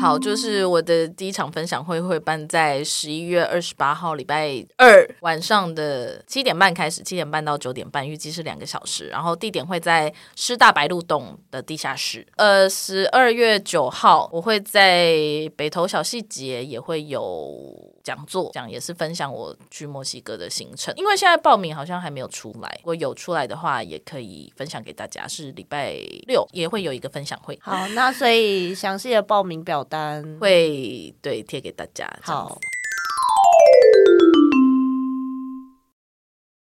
好，就是我的第一场分享会会办在十一月二十八号礼拜二晚上的七点半开始，七点半到九点半，预计是两个小时。然后地点会在师大白鹿洞的地下室。呃，十二月九号我会在北投小细节也会有讲座，讲也是分享我去墨西哥的行程。因为现在报名好像还没有出来，如果有出来的话，也可以分享给大家。是礼拜六也会有一个分享会。好，那所以详细的报名表单会对贴给大家。好，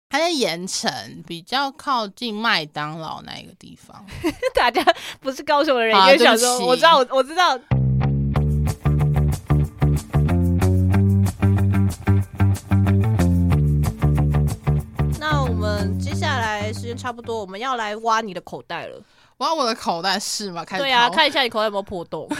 他在盐城，比较靠近麦当劳那一个地方。大家不是高雄的人，也想说，我知道，我我知道。那我们接下来时间差不多，我们要来挖你的口袋了。挖我的口袋是吗？开始对啊，看一下你口袋有没有破洞。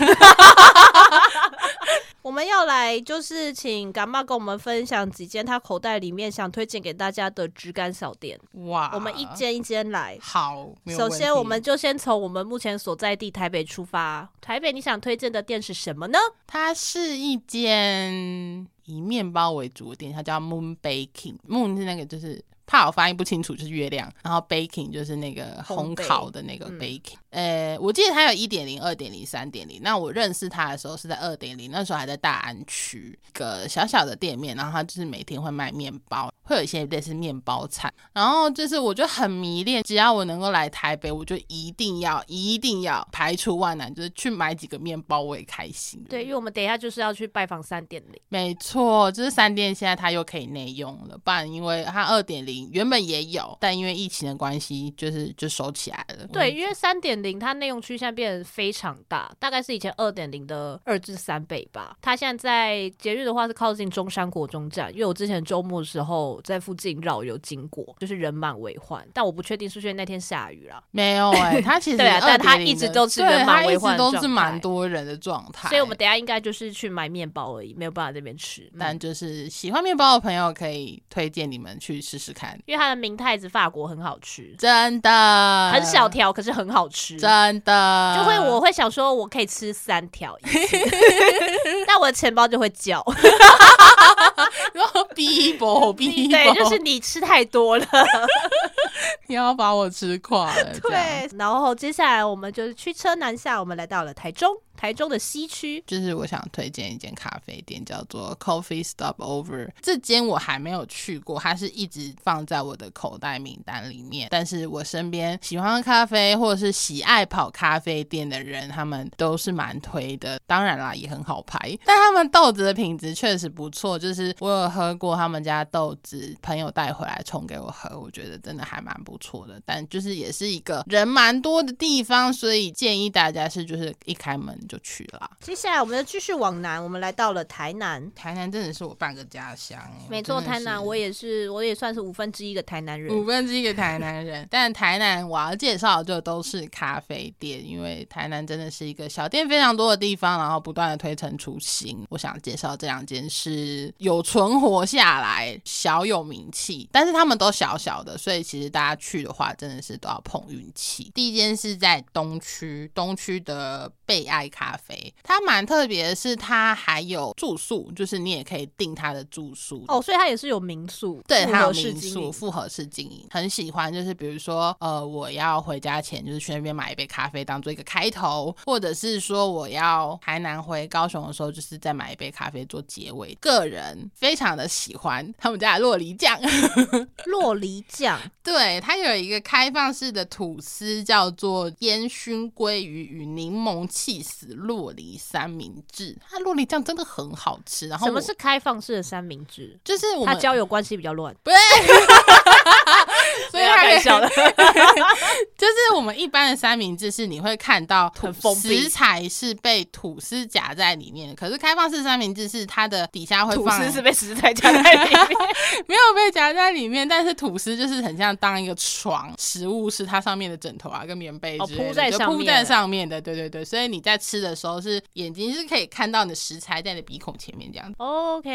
我们要来就是请干妈跟我们分享几间他口袋里面想推荐给大家的质感小店。哇，我们一间一间来。好，首先我们就先从我们目前所在地台北出发。台北你想推荐的店是什么呢？它是一间以面包为主的店，它叫 Moon Baking。Moon 是那个就是。怕我发音不清楚，就是月亮，然后 baking 就是那个烘烤的那个 baking。呃、嗯欸，我记得它有一点零、二点零、三点零。那我认识它的时候是在二点零，那时候还在大安区一个小小的店面，然后它就是每天会卖面包，会有一些类似面包餐。然后就是我就很迷恋，只要我能够来台北，我就一定要、一定要排除万难，就是去买几个面包，我也开心。对，因为我们等一下就是要去拜访三点零。没错，就是三店现在它又可以内用了，不然因为它二点零。原本也有，但因为疫情的关系，就是就收起来了。对，因为三点零它内容区现在变得非常大，大概是以前二点零的二至三倍吧。它现在在节日的话是靠近中山国中站，因为我之前周末的时候在附近绕游经过，就是人满为患。但我不确定是不是那天下雨了。没有哎、欸，它其实对啊，但它一直都是人满为患，都是蛮多人的状态。所以我们等下应该就是去买面包而已，没有办法在这边吃。但就是喜欢面包的朋友可以推荐你们去试试看。因为它的明太子法国很好吃，真的。很小条，可是很好吃，真的。就会我会想说，我可以吃三条，但我的钱包就会叫，然后逼我逼，对，就是你吃太多了，你要把我吃垮了，对。然后接下来我们就是驱车南下，我们来到了台中。台中的西区，就是我想推荐一间咖啡店，叫做 Coffee Stopover。这间我还没有去过，它是一直放在我的口袋名单里面。但是我身边喜欢咖啡或者是喜爱跑咖啡店的人，他们都是蛮推的。当然啦，也很好排，但他们豆子的品质确实不错。就是我有喝过他们家豆子，朋友带回来冲给我喝，我觉得真的还蛮不错的。但就是也是一个人蛮多的地方，所以建议大家是就是一开门。就去了。接下来，我们要继续往南，我们来到了台南。台南真的是我半个家乡。没错，台南我也是，我也算是五分之一个台南人。五分之一个台南人，但台南我要介绍的就都是咖啡店，因为台南真的是一个小店非常多的地方，然后不断的推陈出新。我想介绍这两间是有存活下来，小有名气，但是他们都小小的，所以其实大家去的话，真的是都要碰运气。第一间是在东区，东区的贝爱咖。啡，它蛮特别的是，它还有住宿，就是你也可以订它的住宿哦，所以它也是有民宿，对，它有民宿，复合式经营，很喜欢。就是比如说，呃，我要回家前，就是去那边买一杯咖啡当做一个开头，或者是说我要台南回高雄的时候，就是再买一杯咖啡做结尾。个人非常的喜欢他们家的洛梨酱，酪梨酱，对，它有一个开放式的吐司，叫做烟熏鲑鱼与柠檬气死洛梨三明治，它洛梨酱真的很好吃。然后什么是开放式的三明治？就是我们它交友关系比较乱，对，太小了。就是我们一般的三明治是你会看到食材是被吐司夹在里面的，可是开放式三明治是它的底下会放吐司是被食材夹在里面，没有被夹在里面，但是吐司就是很像当一个床，食物是它上面的枕头啊，跟棉被之类的铺在上面，铺在上面的，对对对，所以你在吃。的时候是眼睛是可以看到你的食材在你的鼻孔前面这样子。OK，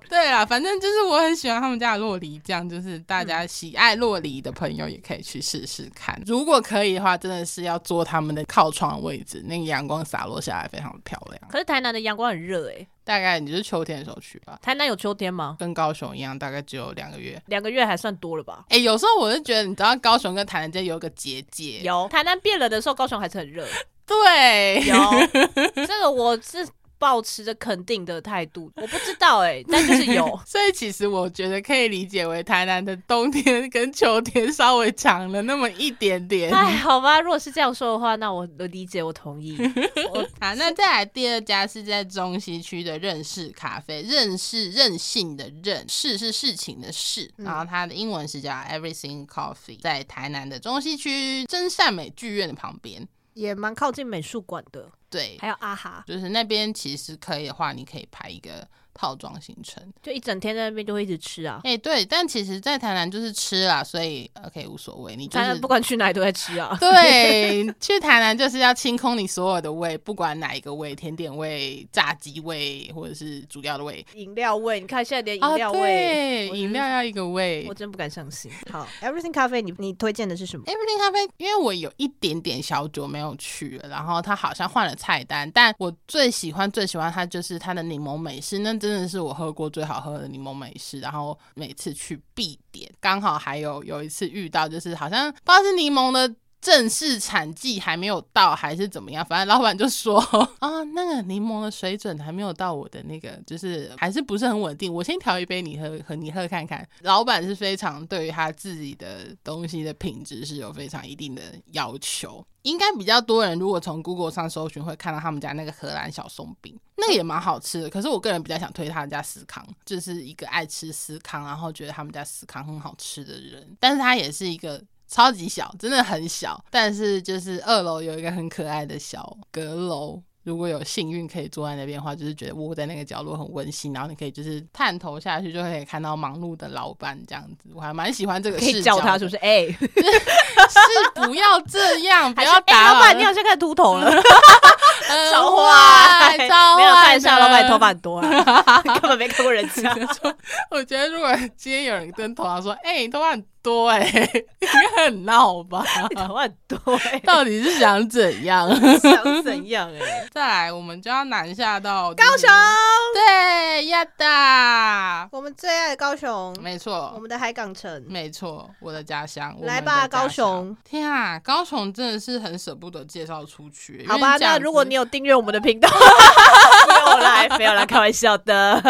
对啦，反正就是我很喜欢他们家的洛梨酱，就是大家喜爱洛梨的的朋友也可以去试试看。如果可以的话，真的是要坐他们的靠窗位置，那个阳光洒落下来非常的漂亮。可是台南的阳光很热哎、欸，大概你就是秋天的时候去吧。台南有秋天吗？跟高雄一样，大概只有两个月。两个月还算多了吧？哎、欸，有时候我是觉得，你知道高雄跟台南间有一个结界。有台南变冷的时候，高雄还是很热。对，有这个我是。抱持着肯定的态度，我不知道哎、欸，但就是有，所以其实我觉得可以理解为台南的冬天跟秋天稍微长了那么一点点。哎，好吧，如果是这样说的话，那我的理解我同意。我好，那再来第二家是在中西区的认识咖啡，认识任性的任，事是事情的事，然后它的英文是叫 Everything Coffee，在台南的中西区真善美剧院的旁边。也蛮靠近美术馆的，对，还有阿哈，就是那边其实可以的话，你可以排一个。套装行程就一整天在那边就会一直吃啊，哎、欸、对，但其实，在台南就是吃啦，所以 OK 无所谓，你就是不管去哪里都在吃啊。对，去台南就是要清空你所有的胃，不管哪一个胃，甜点胃、炸鸡胃，或者是主要的胃、饮料胃。你看现在连饮料胃，饮、哦、料要一个胃，我真不敢相信。好，Everything 咖啡，你你推荐的是什么？Everything 咖啡，因为我有一点点小酒没有去了，然后他好像换了菜单，但我最喜欢最喜欢它就是它的柠檬美式，那真真的是我喝过最好喝的柠檬美式，然后每次去必点。刚好还有有一次遇到，就是好像不知道是柠檬的正式产季还没有到，还是怎么样，反正老板就说 啊，那个柠檬的水准还没有到我的那个，就是还是不是很稳定。我先调一杯你喝，和你喝看看。老板是非常对于他自己的东西的品质是有非常一定的要求。应该比较多人如果从 Google 上搜寻会看到他们家那个荷兰小松饼，那个也蛮好吃的。可是我个人比较想推他们家司康，就是一个爱吃司康，然后觉得他们家司康很好吃的人。但是他也是一个。超级小，真的很小，但是就是二楼有一个很可爱的小阁楼。如果有幸运可以坐在那边的话，就是觉得窝在那个角落很温馨，然后你可以就是探头下去，就可以看到忙碌的老板这样子。我还蛮喜欢这个视角。可以叫他是不是？哎、欸，是不要这样，不要打、欸。老板，你好像开始秃头了。超坏，超坏。没有看一下，老板头发很多啊，根本没看过人家。我觉得如果今天有人跟头发说：“哎、欸，你头发很。”多哎、欸，应该很闹吧？头很多哎，到底是想怎样？想怎样哎、欸？再来，我们就要南下到高雄。对，呀的，我们最爱的高雄，没错，我们的海港城，没错，我的家乡。来吧，高雄！天啊，高雄真的是很舍不得介绍出去。好吧，那如果你有订阅我们的频道，没有来，没有来，开玩笑的。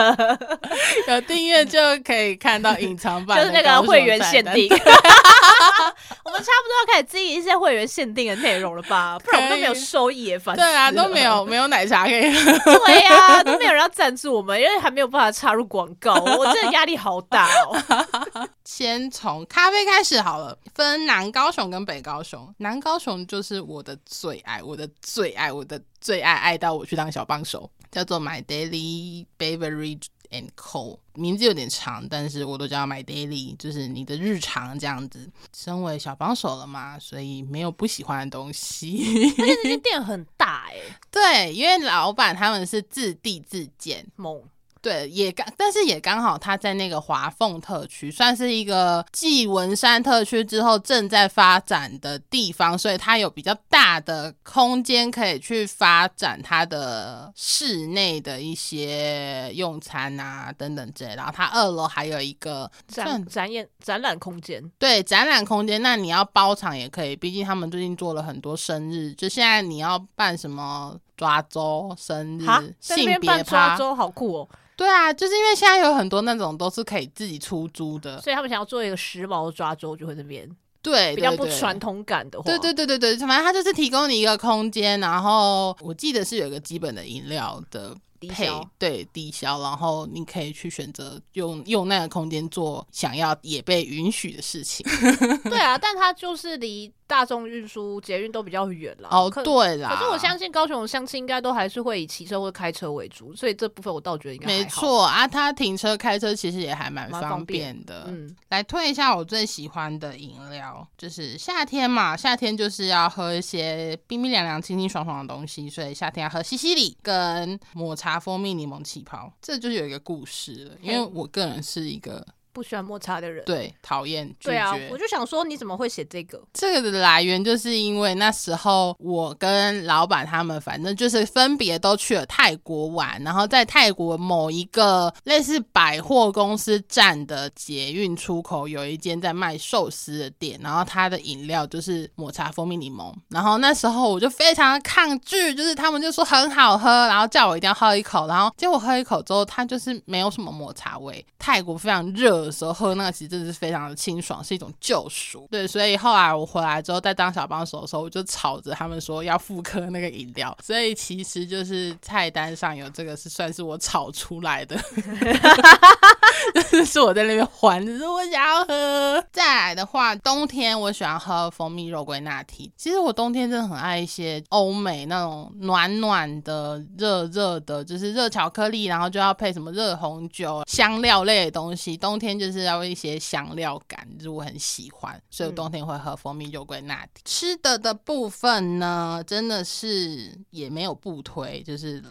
有订阅就可以看到隐藏版，就是那个会员限定。我们差不多要开始经营一些会员限定的内容了吧？不然我们都没有收益，反正对啊，都没有 没有奶茶可以喝。对呀、啊，都没有人要赞助我们，因为还没有办法插入广告，我真的压力好大哦。先从咖啡开始好了，分南高雄跟北高雄。南高雄就是我的最爱，我的最爱，我的最爱，爱到我去当小帮手，叫做 My Daily Beverage。And Co 名字有点长，但是我都叫 My Daily，就是你的日常这样子。身为小帮手了嘛，所以没有不喜欢的东西。而且这间 店很大哎、欸，对，因为老板他们是自地自建，猛。对，也刚，但是也刚好，他在那个华凤特区，算是一个继文山特区之后正在发展的地方，所以它有比较大的空间可以去发展它的室内的一些用餐啊等等之类。然后它二楼还有一个展展演展览空间，对，展览空间。那你要包场也可以，毕竟他们最近做了很多生日，就现在你要办什么抓周生日、性别抓周，好酷哦。对啊，就是因为现在有很多那种都是可以自己出租的，所以他们想要做一个时髦的抓周，就会这边对比较不传统感的话，对对对对对，反正他就是提供你一个空间，然后我记得是有一个基本的饮料的。配对低消，然后你可以去选择用用那个空间做想要也被允许的事情。对啊，但它就是离大众运输捷运都比较远了。哦，对啦。可是我相信高雄的乡亲应该都还是会以骑车或开车为主，所以这部分我倒觉得应该没错啊。他停车开车其实也还蛮方便的。便嗯，来推一下我最喜欢的饮料，就是夏天嘛，夏天就是要喝一些冰冰凉凉、清清爽爽的东西，所以夏天要喝西西里跟抹茶。蜂蜜柠檬气泡，这就是有一个故事了。因为我个人是一个不喜欢抹茶的人，对，讨厌。对啊，我就想说，你怎么会写这个？这个的来源就是因为那时候我跟老板他们，反正就是分别都去了泰国玩，然后在泰国某一个类似百货公司站的捷运出口，有一间在卖寿司的店，然后它的饮料就是抹茶蜂蜜柠檬。然后那时候我就非常的抗拒，就是他们就说很好喝，然后叫我一定要喝一口，然后结果喝一口之后，它就是没有什么抹茶味。泰国非常热。时候喝那个其实真的是非常的清爽，是一种救赎。对，所以后来我回来之后，在当小帮手的时候，我就吵着他们说要复刻那个饮料。所以其实就是菜单上有这个，是算是我炒出来的。是我在那边还，只是我想要喝。再来的话，冬天我喜欢喝蜂蜜肉桂拿铁。其实我冬天真的很爱一些欧美那种暖暖的、热热的，就是热巧克力，然后就要配什么热红酒、香料类的东西。冬天就是要一些香料感，就是我很喜欢，所以我冬天会喝蜂蜜肉桂拿铁。吃的的部分呢，真的是也没有不推，就是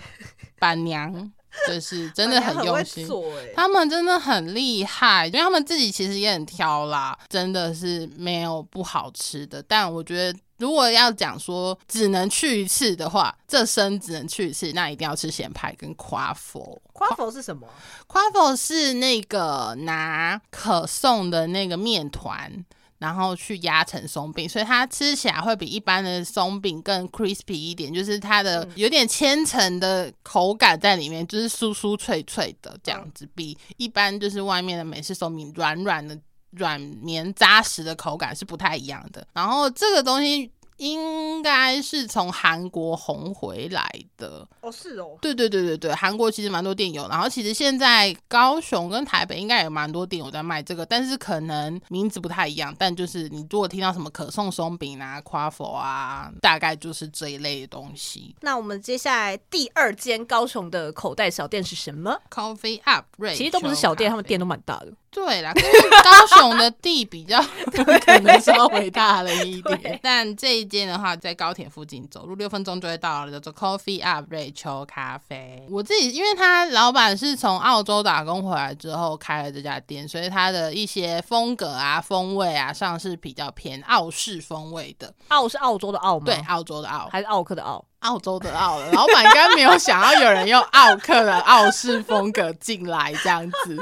板娘。就是真的很用心，他们真的很厉害，因为他们自己其实也很挑啦，真的是没有不好吃的。但我觉得，如果要讲说只能去一次的话，这生只能去一次，那一定要吃咸派跟夸佛。夸佛是什么？夸佛是那个拿可颂的那个面团。然后去压成松饼，所以它吃起来会比一般的松饼更 crispy 一点，就是它的有点千层的口感在里面，就是酥酥脆脆的这样子，比一般就是外面的美式松饼软软的、软绵扎实的口感是不太一样的。然后这个东西。应该是从韩国红回来的哦，是哦，对对对对对，韩国其实蛮多店有，然后其实现在高雄跟台北应该也蛮多店有在卖这个，但是可能名字不太一样，但就是你如果听到什么可颂松饼啊、夸佛啊，大概就是这一类的东西。那我们接下来第二间高雄的口袋小店是什么？Coffee Up，其实都不是小店，他们店都蛮大的。对啦，高雄的地比较 可能稍微大了一点，但这一间的话在高铁附近，走路六分钟就会到了，叫做 Coffee Up 瑞秋咖啡。我自己因为他老板是从澳洲打工回来之后开了这家店，所以他的一些风格啊、风味啊上是比较偏澳式风味的。澳是澳洲的澳吗？对，澳洲的澳还是奥克的奥？澳洲的澳了，老板应该没有想要有人用澳克的澳式风格进来这样子。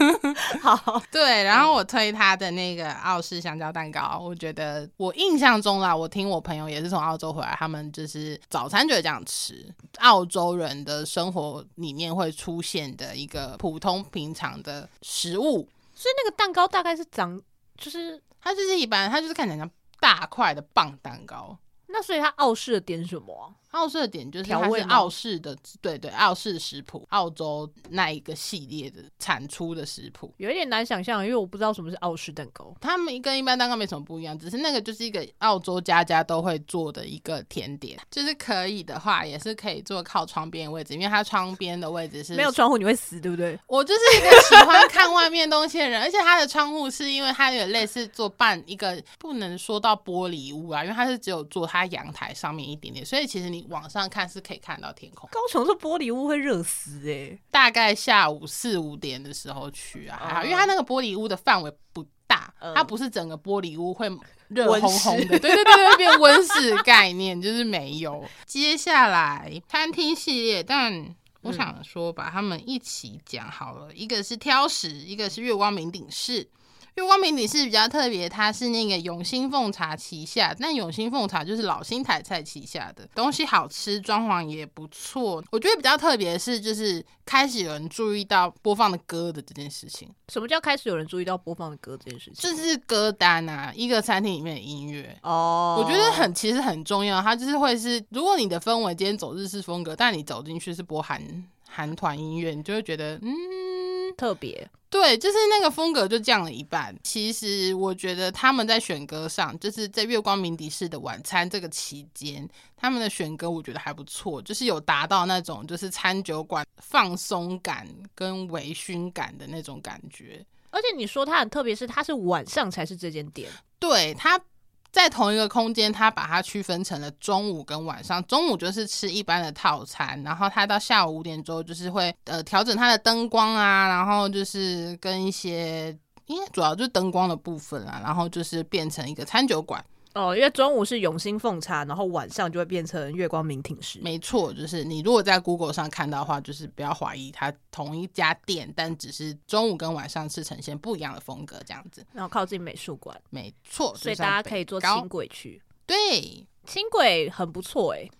好，对，然后我推他的那个澳式香蕉蛋糕，我觉得我印象中啦，我听我朋友也是从澳洲回来，他们就是早餐就会这样吃，澳洲人的生活里面会出现的一个普通平常的食物。所以那个蛋糕大概是长，就是它就是一般，它就是看起来像大块的棒蛋糕。那所以他傲视的点什么？澳式的点就是它是澳式的，对对，澳式食谱，澳洲那一个系列的产出的食谱，有一点难想象，因为我不知道什么是澳式蛋糕。他们跟一般蛋糕没什么不一样，只是那个就是一个澳洲家家都会做的一个甜点，就是可以的话也是可以做靠窗边的位置，因为它窗边的位置是没有窗户你会死，对不对？我就是一个喜欢看外面东西的人，而且它的窗户是因为它有类似做半一个，不能说到玻璃屋啊，因为它是只有做它阳台上面一点点，所以其实你往上看是。可以看到天空。高雄这玻璃屋会热死哎、欸！大概下午四五点的时候去啊，还好，因为它那个玻璃屋的范围不大，它不是整个玻璃屋会热烘烘的，对对对对，变温室概念就是没有。接下来餐厅系列，但我想说把他们一起讲好了，一个是挑食，一个是月光名鼎式。月光名鼎是比较特别，它是那个永兴凤茶旗下，但永兴凤茶就是老新台菜旗下的东西，好吃，装潢也不错。我觉得比较特别的是，就是开始有人注意到播放的歌的这件事情。什么叫开始有人注意到播放的歌这件事情？就是歌单啊，一个餐厅里面的音乐哦。Oh. 我觉得很其实很重要，它就是会是，如果你的氛围今天走日式风格，但你走进去是播韩韩团音乐，你就会觉得嗯特别。对，就是那个风格就降了一半。其实我觉得他们在选歌上，就是在月光鸣笛式的晚餐这个期间，他们的选歌我觉得还不错，就是有达到那种就是餐酒馆放松感跟微醺感的那种感觉。而且你说它很特别，是它是晚上才是这间店，对它。在同一个空间，他把它区分成了中午跟晚上。中午就是吃一般的套餐，然后他到下午五点钟就是会呃调整他的灯光啊，然后就是跟一些，应该主要就是灯光的部分啊，然后就是变成一个餐酒馆。哦，因为中午是永兴奉茶，然后晚上就会变成月光明廷师。没错，就是你如果在 Google 上看到的话，就是不要怀疑它同一家店，但只是中午跟晚上是呈现不一样的风格这样子。然后靠近美术馆，没错，所以大家可以坐轻轨去。对，轻轨很不错哎、欸，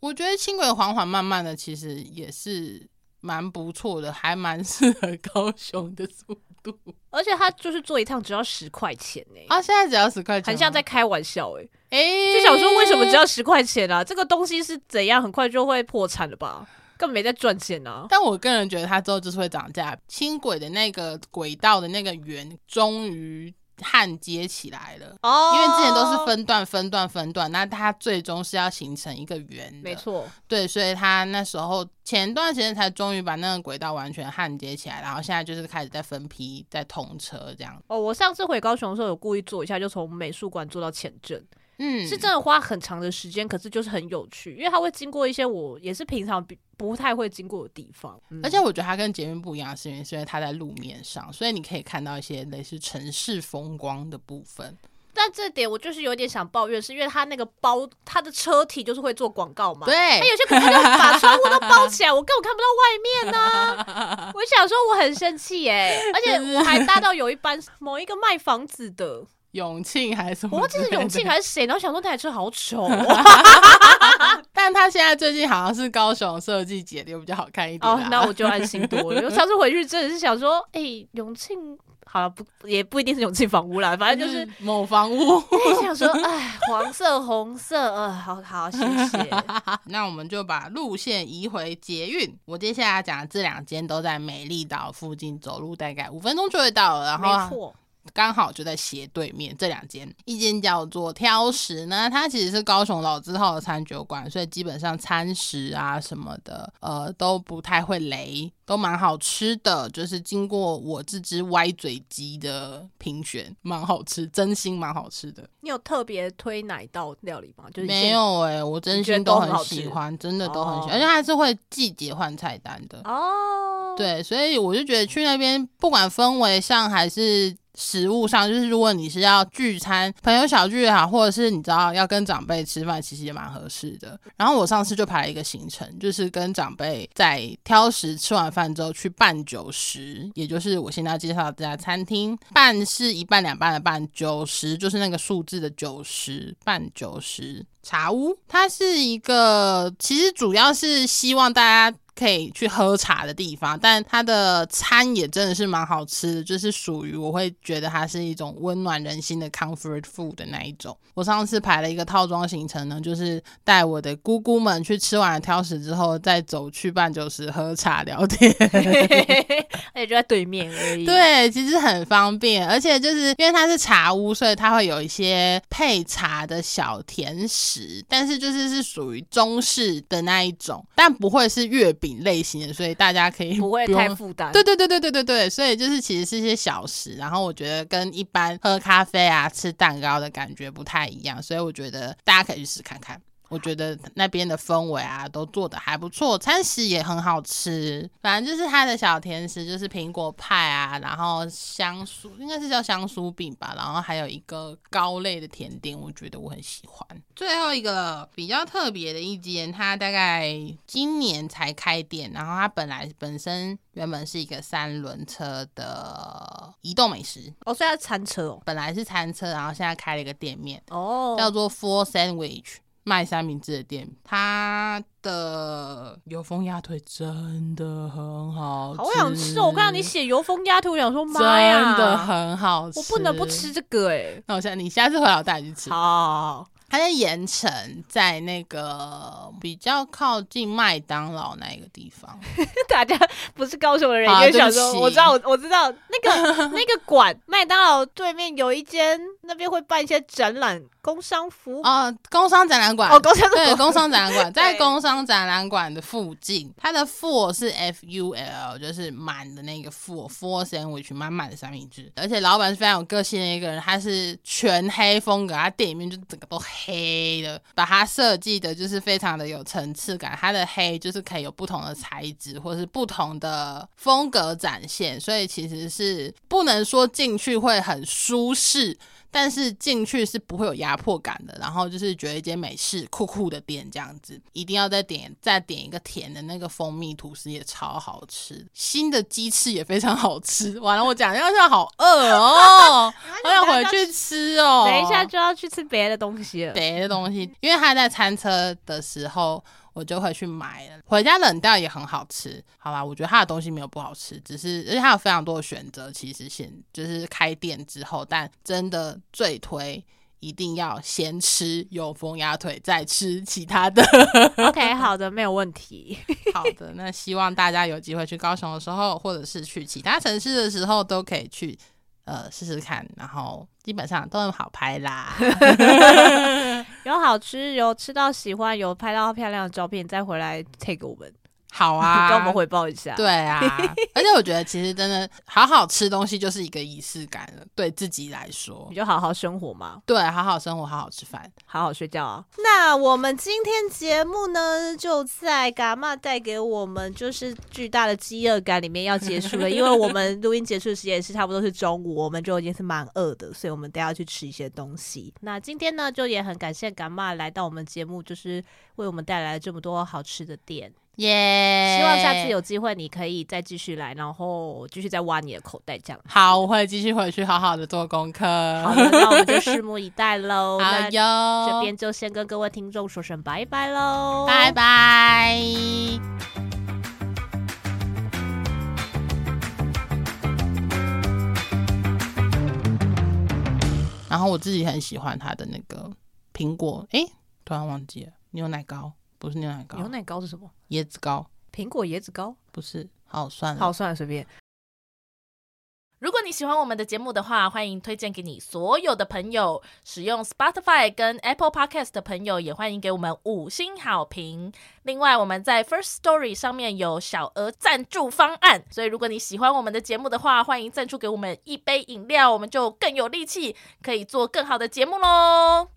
我觉得轻轨缓缓慢慢的其实也是蛮不错的，还蛮适合高雄的速度。而且他就是坐一趟只要十块钱呢、欸，啊，现在只要十块钱，很像在开玩笑哎、欸，哎、欸，就想说为什么只要十块钱啊？这个东西是怎样，很快就会破产了吧？根本没在赚钱啊！但我个人觉得它之后就是会涨价。轻轨的那个轨道的那个圆，终于。焊接起来了哦，因为之前都是分段、分段、分段，那它最终是要形成一个圆的，没错。对，所以它那时候前段时间才终于把那个轨道完全焊接起来，然后现在就是开始在分批在通车这样。哦，我上次回高雄的时候有故意做一下，就从美术馆做到前镇。嗯，是真的花很长的时间，可是就是很有趣，因为它会经过一些我也是平常不不太会经过的地方。嗯、而且我觉得它跟捷运不一样，是因为是因为它在路面上，所以你可以看到一些类似城市风光的部分。但这点我就是有点想抱怨，是因为它那个包，它的车体就是会做广告嘛。对，它有些可能就把窗户都包起来，我根本看不到外面呢、啊。我想说我很生气耶、欸，而且我还搭到有一班某一个卖房子的。永庆还是什么？我忘记是永庆还是谁？然后想说那台车好丑、喔，但他现在最近好像是高雄设计节的，又比较好看一点。哦，那我就安心多了。上次回去真的是想说，哎、欸，永庆好了，不也不一定是永庆房屋啦，反正就是某房屋。想说，哎，黄色、红色，呃，好好，谢谢。那我们就把路线移回捷运。我接下来讲的这两间都在美丽岛附近，走路大概五分钟就会到了。然后，没错。刚好就在斜对面这两间，一间叫做挑食呢，它其实是高雄老字号的餐酒馆，所以基本上餐食啊什么的，呃都不太会雷，都蛮好吃的。就是经过我这只歪嘴鸡的评选，蛮好吃，真心蛮好吃的。你有特别推哪一道料理吗？就是没有哎、欸，我真心都很喜欢，真的都很喜欢，而且还是会季节换菜单的哦。对，所以我就觉得去那边，不管氛围上还是。食物上，就是如果你是要聚餐、朋友小聚也好，或者是你知道要跟长辈吃饭，其实也蛮合适的。然后我上次就排了一个行程，就是跟长辈在挑食吃完饭之后去办酒食，也就是我现在要介绍的这家餐厅。半是一半两半的半，酒食就是那个数字的九十，半九十茶屋。它是一个，其实主要是希望大家。可以去喝茶的地方，但它的餐也真的是蛮好吃的，就是属于我会觉得它是一种温暖人心的 comfort food 的那一种。我上次排了一个套装行程呢，就是带我的姑姑们去吃完了挑食之后，再走去半九十喝茶聊天，而且就在对面而已。对，其实很方便，而且就是因为它是茶屋，所以它会有一些配茶的小甜食，但是就是是属于中式的那一种，但不会是月饼。类型的，所以大家可以不，不会太负担。对对对对对对对，所以就是其实是一些小食，然后我觉得跟一般喝咖啡啊、吃蛋糕的感觉不太一样，所以我觉得大家可以去试看看。我觉得那边的氛围啊，都做的还不错，餐食也很好吃。反正就是它的小甜食，就是苹果派啊，然后香酥，应该是叫香酥饼吧，然后还有一个糕类的甜点，我觉得我很喜欢。最后一个比较特别的一间，它大概今年才开店，然后它本来本身原本是一个三轮车的移动美食哦，所以它餐车哦，本来是餐车，然后现在开了一个店面哦，叫做 Four Sandwich。卖三明治的店，它的油封鸭腿真的很好吃。好想吃哦！我看到你写油封鸭腿，我想说妈呀，真的很好吃。我不能不吃这个哎、欸。那我下你下次回来我带你去吃。好，好，好，它在盐城，在那个比较靠近麦当劳那一个地方。大家不是高雄的人，也想说，我知道，我我知道那个 那个馆，麦当劳对面有一间，那边会办一些展览。工商服务。哦，工商展览馆。哦，工商对，工商展览馆 在工商展览馆的附近，它的 full 是 F U L，就是满的那个 full，full sandwich 满满的三明治，而且老板是非常有个性的一个人，他是全黑风格，他店里面就整个都黑黑的，把它设计的就是非常的有层次感，它的黑就是可以有不同的材质或是不同的风格展现，所以其实是不能说进去会很舒适。但是进去是不会有压迫感的，然后就是觉得一间美式酷酷的店这样子，一定要再点再点一个甜的那个蜂蜜吐司也超好吃，新的鸡翅也非常好吃。完了，我讲一下，现在好饿哦，我想回去吃哦，等一下就要去吃别的东西了，别的东西，因为他在餐车的时候。我就会去买了，回家冷掉也很好吃，好吧？我觉得他的东西没有不好吃，只是而且他有非常多的选择。其实现就是开店之后，但真的最推一定要先吃有风鸭腿，再吃其他的。OK，好的，没有问题。好的，那希望大家有机会去高雄的时候，或者是去其他城市的时候，都可以去。呃，试试看，然后基本上都很好拍啦 有好吃，有吃到喜欢，有拍到漂亮的照片，再回来 take 我们。好啊，跟我们回报一下。对啊，而且我觉得其实真的好好吃东西就是一个仪式感了，对自己来说，你就好好生活嘛。对，好好生活，好好吃饭，好好睡觉啊。那我们今天节目呢，就在嘎妈带给我们就是巨大的饥饿感里面要结束了，因为我们录音结束的时间是差不多是中午，我们就已经是蛮饿的，所以我们都要去吃一些东西。那今天呢，就也很感谢嘎妈来到我们节目，就是为我们带来了这么多好吃的店。耶希望下次有机会你可以再继续来，然后继续再挖你的口袋这样。好，我会继续回去好好的做功课。好的，那我们就拭目以待喽。好哟哟，这边就先跟各位听众说声拜拜喽，拜拜。然后我自己很喜欢它的那个苹果，哎，突然忘记了牛奶糕。不是牛奶糕，牛奶糕是什么？椰子糕，苹果椰子糕不是。好，算了，好，算了，随便。如果你喜欢我们的节目的话，欢迎推荐给你所有的朋友。使用 Spotify 跟 Apple Podcast 的朋友，也欢迎给我们五星好评。另外，我们在 First Story 上面有小额赞助方案，所以如果你喜欢我们的节目的话，欢迎赞助给我们一杯饮料，我们就更有力气可以做更好的节目喽。